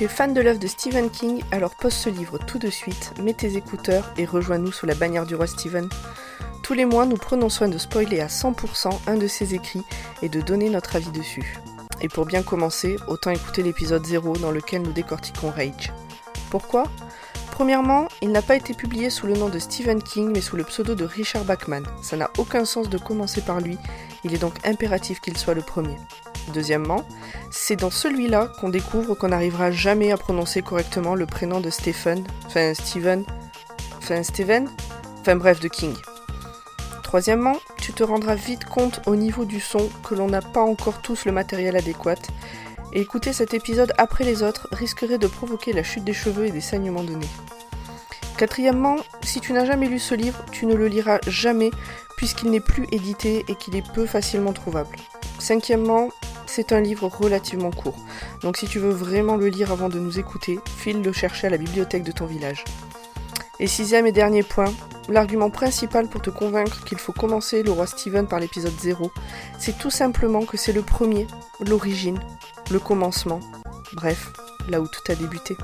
tu es fan de l'œuvre de Stephen King, alors pose ce livre tout de suite, mets tes écouteurs et rejoins-nous sous la bannière du roi Stephen. Tous les mois, nous prenons soin de spoiler à 100% un de ses écrits et de donner notre avis dessus. Et pour bien commencer, autant écouter l'épisode 0 dans lequel nous décortiquons Rage. Pourquoi? Premièrement, il n'a pas été publié sous le nom de Stephen King mais sous le pseudo de Richard Bachman. Ça n'a aucun sens de commencer par lui, il est donc impératif qu'il soit le premier. Deuxièmement, c'est dans celui-là qu'on découvre qu'on n'arrivera jamais à prononcer correctement le prénom de Stephen, enfin Stephen, enfin Stephen, enfin bref de King. Troisièmement, tu te rendras vite compte au niveau du son que l'on n'a pas encore tous le matériel adéquat, et écouter cet épisode après les autres risquerait de provoquer la chute des cheveux et des saignements de nez. Quatrièmement, si tu n'as jamais lu ce livre, tu ne le liras jamais puisqu'il n'est plus édité et qu'il est peu facilement trouvable. Cinquièmement, c'est un livre relativement court, donc si tu veux vraiment le lire avant de nous écouter, file le chercher à la bibliothèque de ton village. Et sixième et dernier point, l'argument principal pour te convaincre qu'il faut commencer le roi Steven par l'épisode 0, c'est tout simplement que c'est le premier, l'origine, le commencement, bref, là où tout a débuté.